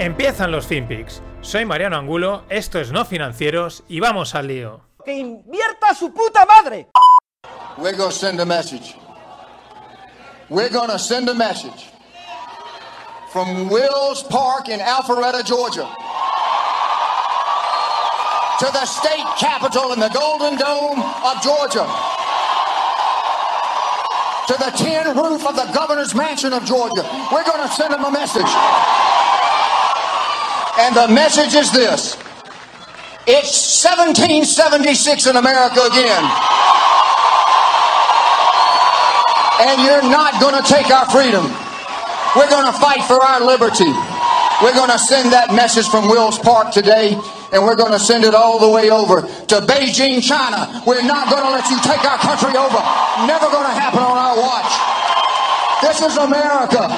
Empiezan los FinPix. Soy Mariano Angulo, esto es No Financieros y vamos al lío. ¡Que invierta su puta madre! We're going to send a message. We're to send a message from Wills Park in Alpharetta, Georgia, to the state capitol in the Golden Dome of Georgia, to the tin roof of the governor's mansion of Georgia. We're going to send them a message. And the message is this it's 1776 in America again. And you're not going to take our freedom. We're going to fight for our liberty. We're going to send that message from Wills Park today, and we're going to send it all the way over to Beijing, China. We're not going to let you take our country over. Never going to happen on our watch. This is America.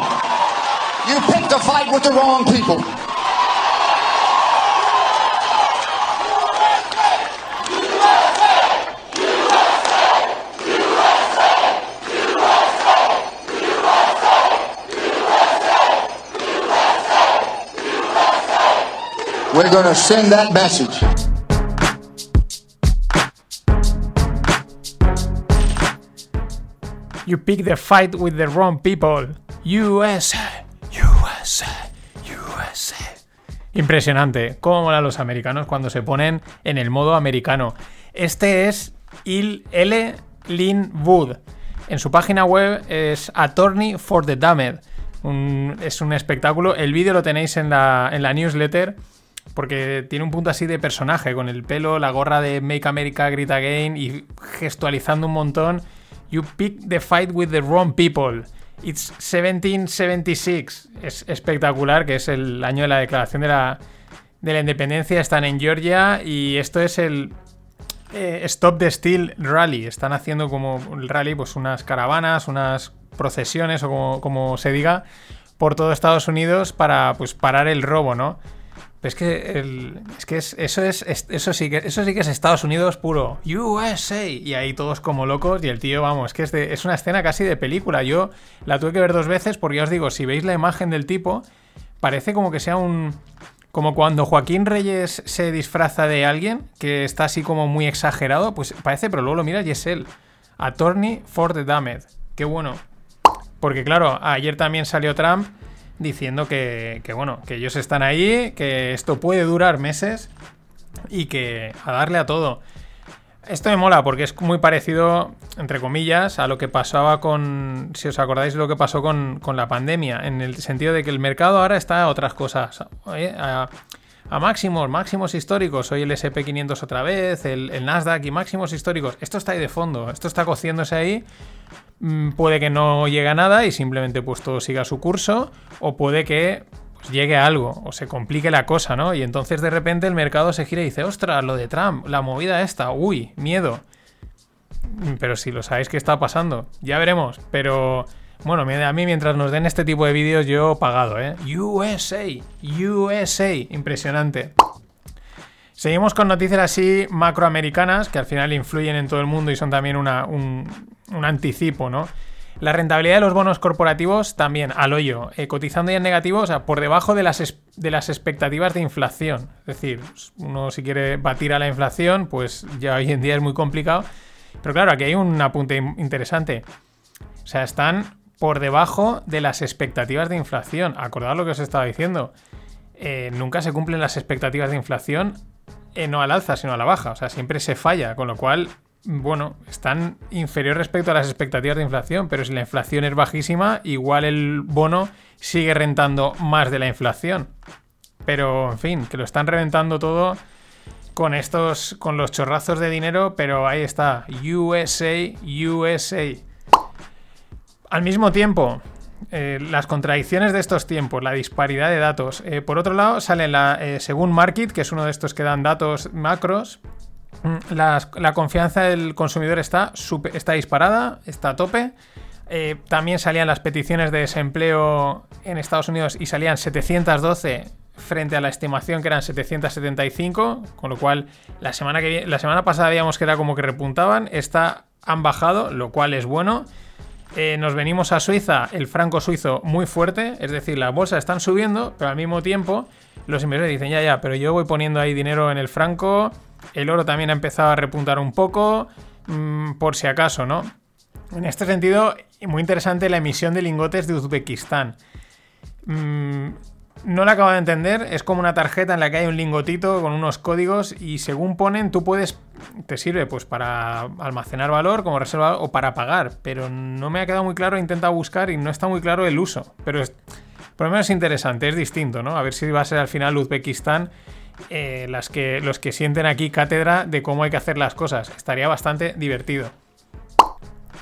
You picked a fight with the wrong people. We're going to send that message. You pick the fight with the wrong people. USA, USA, USA. Impresionante. Cómo molan los americanos cuando se ponen en el modo americano. Este es Il L. Lin Wood. En su página web es Attorney for the Damned. Es un espectáculo. El vídeo lo tenéis en la, en la newsletter. Porque tiene un punto así de personaje, con el pelo, la gorra de Make America Great Again y gestualizando un montón. You pick the fight with the wrong people. It's 1776. Es espectacular, que es el año de la declaración de la, de la independencia. Están en Georgia y esto es el eh, Stop the Steel Rally. Están haciendo como el rally, pues unas caravanas, unas procesiones o como, como se diga, por todo Estados Unidos para pues parar el robo, ¿no? Es que, el- es que es- eso, es, es- eso, sí que, eso sí que es Estados Unidos puro. USA. Y ahí todos como locos. Y el tío, vamos, es que es, es una escena casi de película. Yo la tuve que ver dos veces porque ya os digo, si veis la imagen del tipo, parece como que sea un... Como cuando Joaquín Reyes se disfraza de alguien, que está así como muy exagerado, pues parece, pero luego lo miras y es él. Attorney for the Damned. Qué bueno. Porque claro, ayer también salió Trump diciendo que, que, bueno, que ellos están ahí, que esto puede durar meses y que a darle a todo. Esto me mola porque es muy parecido, entre comillas, a lo que pasaba con, si os acordáis lo que pasó con, con la pandemia, en el sentido de que el mercado ahora está a otras cosas, a, máximos, máximos históricos, hoy el SP500 otra vez, el, el Nasdaq y máximos históricos, esto está ahí de fondo, esto está cociéndose ahí, puede que no llegue a nada y simplemente pues todo siga su curso, o puede que pues, llegue a algo, o se complique la cosa, ¿no? Y entonces de repente el mercado se gira y dice, ostras, lo de Trump, la movida esta, uy, miedo. Mm, Pero si lo sabéis que está pasando, ya veremos, pero... Bueno, a mí mientras nos den este tipo de vídeos yo pagado, ¿eh? USA, USA, impresionante. Seguimos con noticias así macroamericanas que al final influyen en todo el mundo y son también una- un, un anticipo, ¿no? La rentabilidad de los bonos corporativos también al hoyo, eh, cotizando ya en negativo, o sea, por debajo de las, de las expectativas de inflación. Es decir, uno si quiere batir a la inflación, pues ya hoy en día es muy complicado. Pero claro, aquí hay un apunte in- interesante. O sea, están por debajo de las expectativas de inflación. Acordad lo que os estaba diciendo. Eh, nunca se cumplen las expectativas de inflación eh, no al alza, sino a la baja. O sea, siempre se falla, con lo cual, bueno, están inferior respecto a las expectativas de inflación, pero si la inflación es bajísima, igual el bono sigue rentando más de la inflación. Pero, en fin, que lo están reventando todo con estos, con los chorrazos de dinero, pero ahí está, USA, USA. Al mismo tiempo, eh, las contradicciones de estos tiempos, la disparidad de datos. Eh, por otro lado, sale la, eh, según Market, que es uno de estos que dan datos macros, mm, la, confianza del consumidor está, supe- está disparada, está a tope. También salían las peticiones de desempleo en Estados Unidos y salían 712 frente a la estimación que eran 775, con lo cual la semana, que, la semana pasada veíamos que era como que repuntaban, esta han bajado, lo cual es bueno. Eh, nos venimos a Suiza, el franco suizo muy fuerte, es decir, las bolsas están subiendo, pero al mismo tiempo los inversores dicen, ya, ya, pero yo voy poniendo ahí dinero en el franco, el oro también ha empezado a repuntar un poco, mm, por si acaso, ¿no? En este sentido, muy interesante la emisión de lingotes de Uzbekistán. Mm, no la acabo de entender, es como una tarjeta en la que hay un lingotito con unos códigos y según ponen tú puedes, te sirve pues para almacenar valor como reserva o para pagar, pero no me ha quedado muy claro, he intentado buscar y no está muy claro el uso, pero es, por lo menos es interesante, es distinto, ¿no? A ver si va a ser al final Uzbekistán eh, las que, los que sienten aquí cátedra de cómo hay que hacer las cosas, estaría bastante divertido.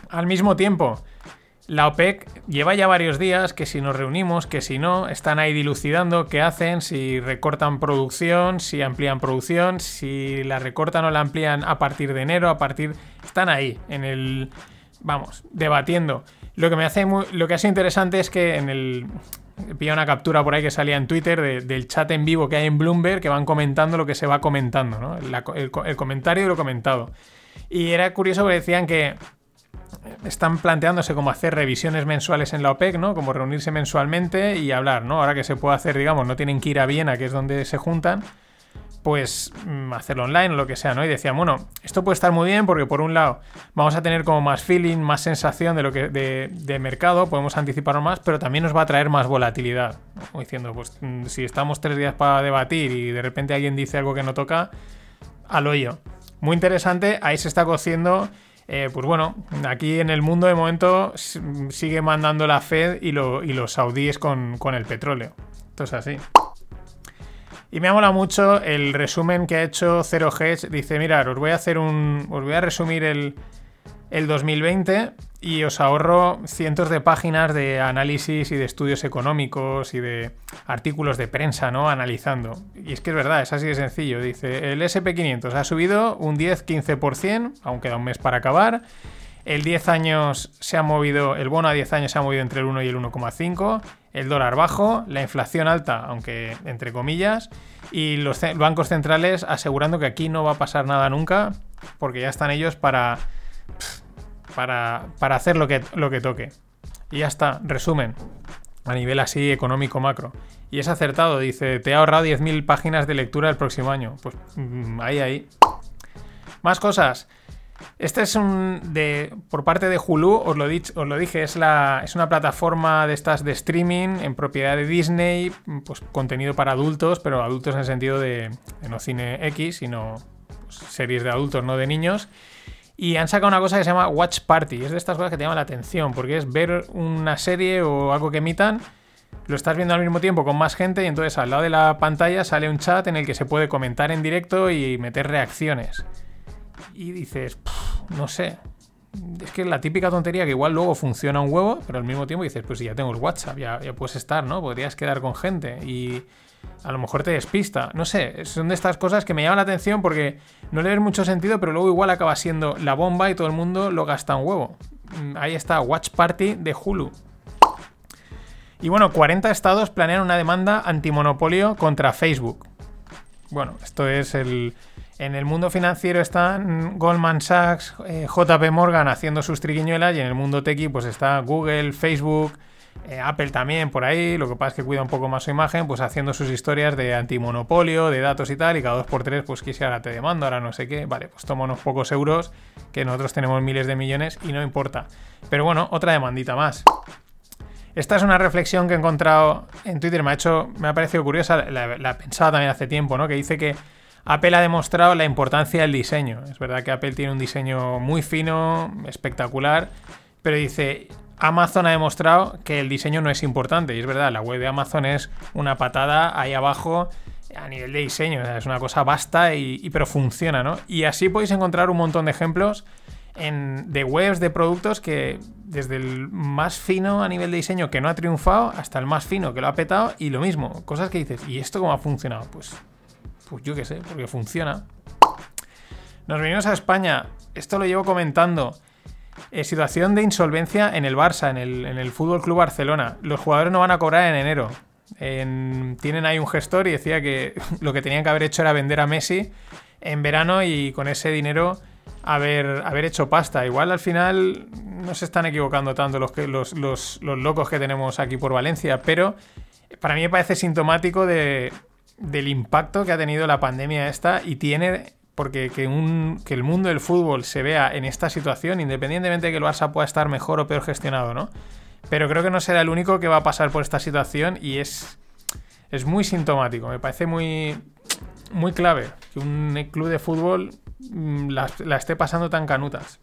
Al mismo tiempo, la OPEC lleva ya varios días que si nos reunimos, que si no, están ahí dilucidando qué hacen, si recortan producción, si amplían producción, si la recortan o la amplían a partir de enero, a partir... Están ahí, en el... Vamos, debatiendo. Lo que me hace lo que ha sido interesante es que en el... Pilla una captura por ahí que salía en Twitter de- del chat en vivo que hay en Bloomberg que van comentando lo que se va comentando, ¿no? El, el comentario de lo comentado. Y era curioso porque decían que están planteándose como hacer revisiones mensuales en la OPEC, ¿no? Como reunirse mensualmente y hablar, ¿no? Ahora que se puede hacer, digamos, no tienen que ir a Viena, que es donde se juntan, pues mm, hacerlo online o lo que sea, ¿no? Y decían, bueno, esto puede estar muy bien porque por un lado vamos a tener como más feeling, más sensación de lo que de, de mercado, podemos anticiparnos más, pero también nos va a traer más volatilidad. Como diciendo, pues mm, si estamos tres días para debatir y de repente alguien dice algo que no toca, al hoyo. Muy interesante, ahí se está cociendo. Eh, pues bueno, aquí en el mundo de momento sigue mandando la Fed y, lo- y los saudíes con, el petróleo. Esto es así. Y me ha molado mucho el resumen que ha hecho Zero Hedge. Dice, mirad, os voy a hacer un. Os voy a resumir el 2020 y os ahorro cientos de páginas de análisis y de estudios económicos y de artículos de prensa, ¿no? Analizando. Y es que es verdad, es así de sencillo. Dice, el SP500 ha subido un 10-15%, aún queda un mes para acabar. El 10 años se ha movido, el bono a 10 años se ha movido entre el 1 y el 1,5, el dólar bajo, la inflación alta, aunque entre comillas, y los bancos centrales asegurando que aquí no va a pasar nada nunca, porque ya están ellos para, para, para hacer lo que, lo que toque. Y ya está, resumen, a nivel así económico macro. Y es acertado, dice, te he ahorrado 10.000 páginas de lectura el próximo año. Pues mm, ahí, ahí. Más cosas. Este es un de por parte de Hulu, os lo, dich- os lo dije, es, la, es una plataforma de estas de streaming en propiedad de Disney, pues contenido para adultos, pero adultos en el sentido de, no cine X, sino pues, series de adultos, no de niños. Y han sacado una cosa que se llama Watch Party. Es de estas cosas que te llaman la atención, porque es ver una serie o algo que emitan, lo estás viendo al mismo tiempo con más gente y entonces al lado de la pantalla sale un chat en el que se puede comentar en directo y meter reacciones. Y dices, "Pff, no sé. Es que la típica tontería que igual luego funciona un huevo, pero al mismo tiempo dices, pues si ya tengo el WhatsApp, ya puedes estar, ¿no? Podrías quedar con gente y a lo mejor te despista. No sé, son de estas cosas que me llaman la atención porque no le ves mucho sentido, pero luego igual acaba siendo la bomba y todo el mundo lo gasta un huevo. Mm, Ahí está, Watch Party de Hulu. Y bueno, 40 estados planean una demanda antimonopolio contra Facebook. Bueno, esto es el... En el mundo financiero están Goldman Sachs, eh, JP Morgan haciendo sus triquiñuelas y en el mundo tequi pues está Google, Facebook, eh, Apple también por ahí, lo que pasa es que cuida un poco más su imagen, pues haciendo sus historias de antimonopolio, de datos y tal, y cada dos por tres pues que ahora te demando, ahora no sé qué, vale, pues toma unos pocos euros, que nosotros tenemos miles de millones y no importa. Pero bueno, otra demandita más. Esta es una reflexión que he encontrado en Twitter, me ha hecho, me ha parecido curiosa, la, la pensaba también hace tiempo, ¿no? Que dice que Apple ha demostrado la importancia del diseño. Es verdad que Apple tiene un diseño muy fino, espectacular, pero dice, Amazon ha demostrado que el diseño no es importante. Y es verdad, la web de Amazon es una patada ahí abajo a nivel de diseño. o sea, es una cosa vasta y, pero funciona, ¿no? Y así podéis encontrar un montón de ejemplos en, de webs, de productos que desde el más fino a nivel de diseño que no ha triunfado hasta el más fino que lo ha petado y lo mismo, cosas que dices, ¿y esto cómo ha funcionado? Pues, pues yo qué sé, porque funciona. Nos venimos a España, esto lo llevo comentando. Eh, situación de insolvencia en el Barça, en el, en el Fútbol Club Barcelona. Los jugadores no van a cobrar en enero. En- tienen ahí un gestor y decía que lo que tenían que haber hecho era vender a Messi en verano y con ese dinero haber, haber hecho pasta. Igual al final no se están equivocando tanto los, que, los, los- los locos que tenemos aquí por Valencia, pero para mí me parece sintomático de, del impacto que ha tenido la pandemia esta y tiene porque que, el mundo del fútbol se vea en esta situación, independientemente de que el Barça pueda estar mejor o peor gestionado, ¿no? Pero creo que no será el único que va a pasar por esta situación y es, es muy sintomático. Me parece muy, muy clave que un club de fútbol mm, la, la esté pasando tan canutas.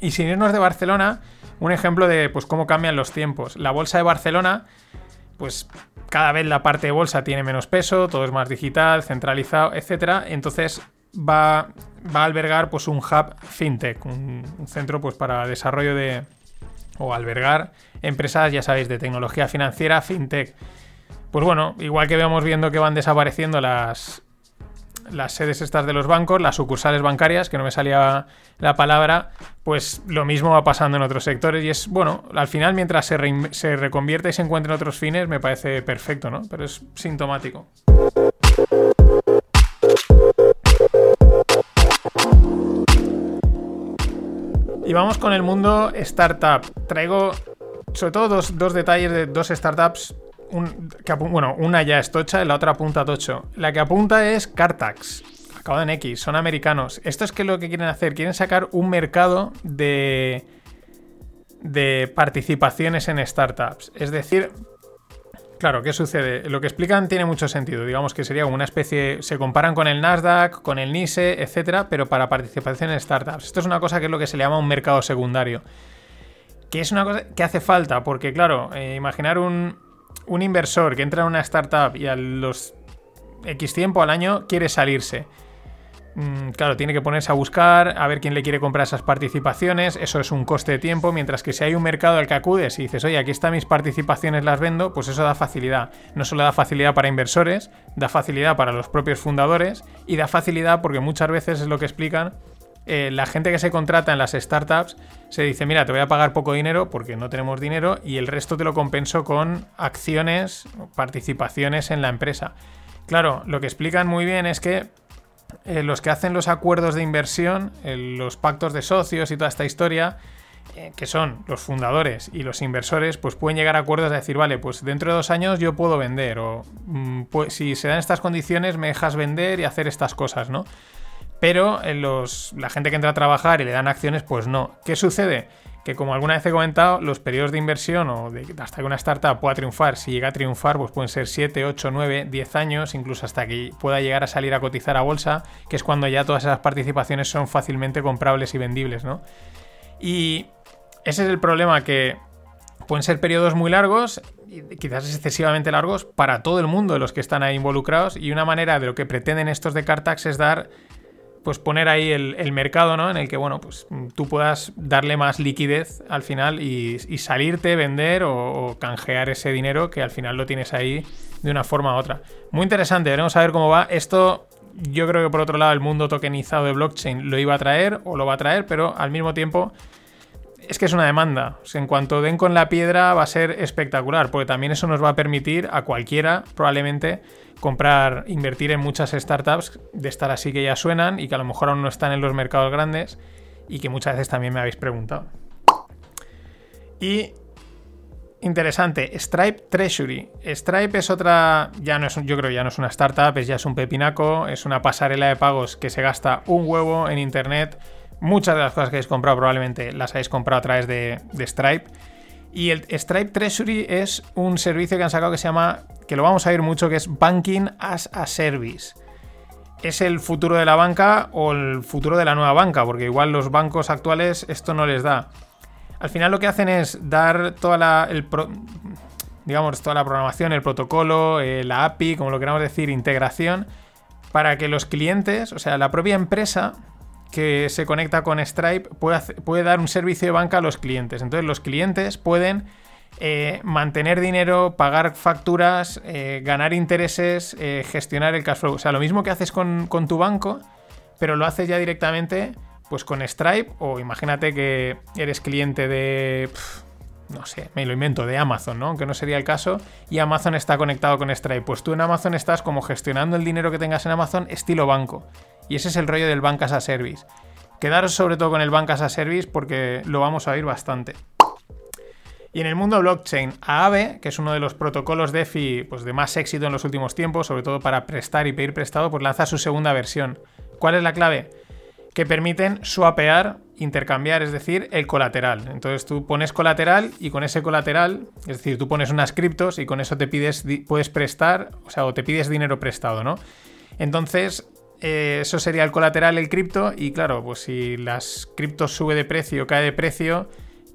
Y sin irnos de Barcelona, un ejemplo de pues, cómo cambian los tiempos. La bolsa de Barcelona, pues cada vez la parte de bolsa tiene menos peso, todo es más digital, centralizado, etc. Entonces va, va a albergar pues, un hub fintech, un, centro pues, para desarrollo de, o albergar empresas, ya sabéis, de tecnología financiera, fintech. Pues bueno, igual que vamos viendo que van desapareciendo las, las sedes estas de los bancos, las sucursales bancarias, que no me salía la palabra, pues lo mismo va pasando en otros sectores y es, bueno, al final mientras se, rein- se reconvierta y se encuentre en otros fines me parece perfecto, ¿no? Pero es sintomático. Y vamos con el mundo startup. Traigo sobre todo dos, dos detalles de dos startups. un- bueno, una ya es tocha y la otra apunta a tocho. La que apunta es Cartax. Acabado en X, son americanos. Esto es que lo que quieren hacer, quieren sacar un mercado de de participaciones en startups. Es decir, claro, ¿qué sucede? Lo que explican tiene mucho sentido. Digamos que sería como una especie. Se comparan con el Nasdaq, con el NISE, etcétera, pero para participación en startups. Esto es una cosa que es lo que se le llama un mercado secundario. Que es una cosa que hace falta, porque, claro, eh, imaginar un, un inversor que entra en una startup y a los X tiempo al año quiere salirse. Mm, Claro, tiene que ponerse a buscar, a ver quién le quiere comprar esas participaciones, eso es un coste de tiempo, mientras que si hay un mercado al que acudes y dices, oye, aquí están mis participaciones, las vendo, pues eso da facilidad. No solo da facilidad para inversores, da facilidad para los propios fundadores y da facilidad porque muchas veces es lo que explican, eh, la gente que se contrata en las startups se dice, mira, te voy a pagar poco dinero porque no tenemos dinero y el resto te lo compenso con acciones, participaciones en la empresa. Claro, lo que explican muy bien es que eh, los que hacen los acuerdos de inversión, eh, los pactos de socios y toda esta historia, eh, que son los fundadores y los inversores, pues pueden llegar a acuerdos de decir, vale, pues dentro de dos años yo puedo vender, o mm, pues, si se dan estas condiciones me dejas vender y hacer estas cosas, ¿no? Pero los, la gente que entra a trabajar y le dan acciones, pues no. ¿Qué sucede? Que como alguna vez he comentado, los periodos de inversión o hasta que una startup pueda triunfar, si llega a triunfar, pues pueden ser 7, 8, 9, 10 años, incluso hasta que pueda llegar a salir a cotizar a bolsa, que es cuando ya todas esas participaciones son fácilmente comprables y vendibles, ¿no? Y ese es el problema que pueden ser periodos muy largos, quizás excesivamente largos, para todo el mundo de los que están ahí involucrados. Y una manera de lo que pretenden estos de Cartax es dar, pues poner ahí el, el mercado, ¿no? En el que, bueno, pues tú puedas darle más liquidez al final y, salirte, vender o, o canjear ese dinero que al final lo tienes ahí de una forma u otra. Muy interesante, veremos a ver cómo va. Esto yo creo que por otro lado el mundo tokenizado de blockchain lo iba a traer o lo va a traer, pero al mismo tiempo es que es una demanda. En cuanto den con la piedra va a ser espectacular, porque también eso nos va a permitir a cualquiera probablemente comprar, invertir en muchas startups de estar así que ya suenan y que a lo mejor aún no están en los mercados grandes y que muchas veces también me habéis preguntado. Y interesante, Stripe Treasury. Stripe es otra, ya no es, yo creo ya no es una startup, es ya es un pepinaco, es una pasarela de pagos que se gasta un huevo en internet. Muchas de las cosas que habéis comprado probablemente las habéis comprado a través de, Stripe. Y el Stripe Treasury es un servicio que han sacado que se llama, que lo vamos a ver mucho, que es Banking as a Service. ¿Es el futuro de la banca o el futuro de la nueva banca? Porque igual los bancos actuales esto no les da. Al final lo que hacen es dar toda la, digamos, toda la programación, el protocolo, eh, la API, como lo queramos decir, integración, para que los clientes, o sea, la propia empresa, que se conecta con Stripe puede, puede dar un servicio de banca a los clientes. Entonces los clientes pueden eh, mantener dinero, pagar facturas, eh, ganar intereses, eh, gestionar el cash flow. O sea, lo mismo que haces con, con tu banco, pero lo haces ya directamente pues con Stripe o imagínate que eres cliente de... no sé, me lo invento, de Amazon, ¿no? Aunque no sería el caso, y Amazon está conectado con Stripe. Pues tú en Amazon estás como gestionando el dinero que tengas en Amazon estilo banco. Y ese es el rollo del Bank as a Service. Quedaros sobre todo con el Bank as a Service porque lo vamos a oír bastante. Y en el mundo blockchain, Aave, que es uno de los protocolos DeFi pues, de más éxito en los últimos tiempos, sobre todo para prestar y pedir prestado, pues lanza su segunda versión. ¿Cuál es la clave? Que permiten swapear, intercambiar, es decir, el colateral. Entonces tú pones colateral y con ese colateral, es decir, tú pones unas criptos y con eso te pides, puedes prestar, o sea, o te pides dinero prestado, ¿no? Entonces, eh, eso sería el colateral, el cripto, y claro, pues si las criptos sube de precio, cae de precio,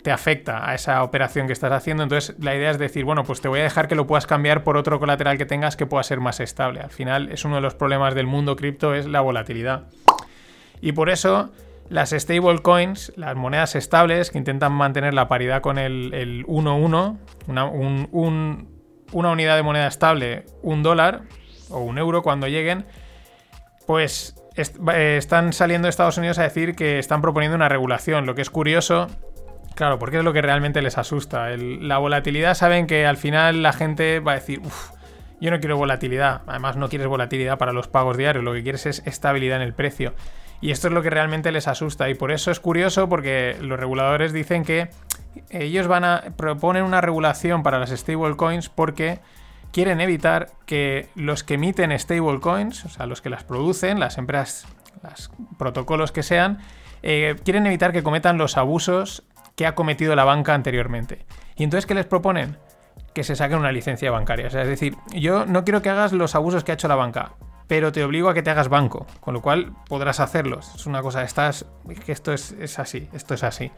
te afecta a esa operación que estás haciendo. Entonces, la idea es decir, bueno, pues te voy a dejar que lo puedas cambiar por otro colateral que tengas que pueda ser más estable. Al final, es uno de los problemas del mundo cripto, es la volatilidad. Y por eso, las stablecoins, las monedas estables que intentan mantener la paridad con el, el 1-1, una, un- un- una unidad de moneda estable, un dólar o un euro cuando lleguen, pues eh, están saliendo de Estados Unidos a decir que están proponiendo una regulación. Lo que es curioso, claro, porque es lo que realmente les asusta. La volatilidad saben que al final la gente va a decir, uff, yo no quiero volatilidad. Además, no quieres volatilidad para los pagos diarios, lo que quieres es estabilidad en el precio. Y esto es lo que realmente les asusta. Y por eso es curioso porque los reguladores dicen que ellos van a proponer una regulación para las stablecoins porque quieren evitar que los que emiten stablecoins, o sea, los que las producen, las empresas, los protocolos que sean, eh, quieren evitar que cometan los abusos que ha cometido la banca anteriormente. Y entonces, ¿qué les proponen? Que se saquen una licencia bancaria. O sea, es decir, yo no quiero que hagas los abusos que ha hecho la banca, pero te obligo a que te hagas banco, con lo cual podrás hacerlos. Es una cosa, estás, es que esto es, es así, esto es así.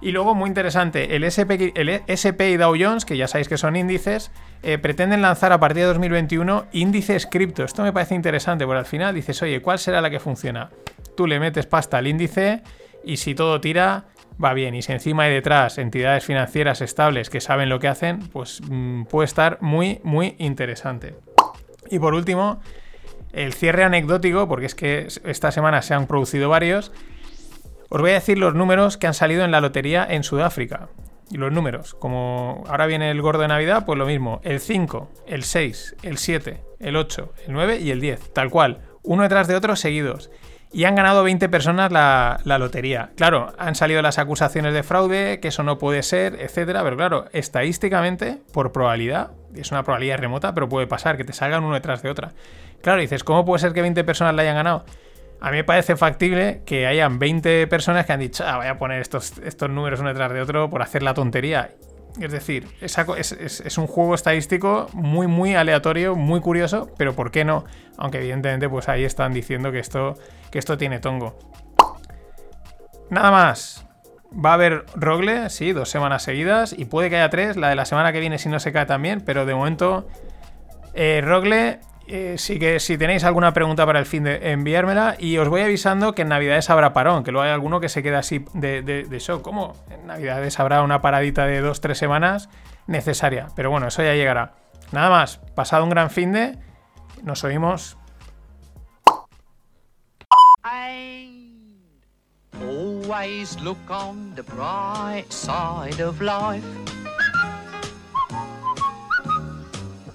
Y luego, muy interesante, el SP, el SP y Dow Jones, que ya sabéis que son índices, eh, pretenden lanzar a partir de 2021 índices cripto. Esto me parece interesante, porque al final dices, oye, ¿cuál será la que funciona? Tú le metes pasta al índice y si todo tira, va bien. Y si encima hay detrás entidades financieras estables que saben lo que hacen, pues mm, puede estar muy, muy interesante. Y por último, el cierre anecdótico, porque es que esta semana se han producido varios. Os voy a decir los números que han salido en la lotería en Sudáfrica. Y los números, como ahora viene el gordo de Navidad, pues lo mismo. El 5, el 6, el 7, el 8, el 9 y el 10. Tal cual. Uno detrás de otro seguidos. Y han ganado 20 personas la, la lotería. Claro, han salido las acusaciones de fraude, que eso no puede ser, etcétera. Pero claro, estadísticamente, por probabilidad, es una probabilidad remota, pero puede pasar que te salgan uno detrás de otra. Claro, dices, ¿cómo puede ser que 20 personas la hayan ganado? A mí me parece factible que hayan 20 personas que han dicho, ah, voy a poner estos, estos números uno detrás de otro por hacer la tontería. Es decir, es, es- es un juego estadístico muy, muy aleatorio, muy curioso, pero ¿por qué no? Aunque evidentemente pues ahí están diciendo que esto, que esto tiene tongo. Nada más. Va a haber Rogle, sí, dos semanas seguidas, y puede que haya tres, la de la semana que viene si no se cae también, pero de momento eh, Rogle, eh, sí que si tenéis alguna pregunta para el fin de enviármela y os voy avisando que en Navidades habrá parón, que luego hay alguno que se queda así de, de, shock. ¿Cómo? En Navidades habrá una paradita de dos, tres semanas necesaria, pero bueno, eso ya llegará. Nada más, pasado un gran fin de, nos oímos. Always look on the bright side of life.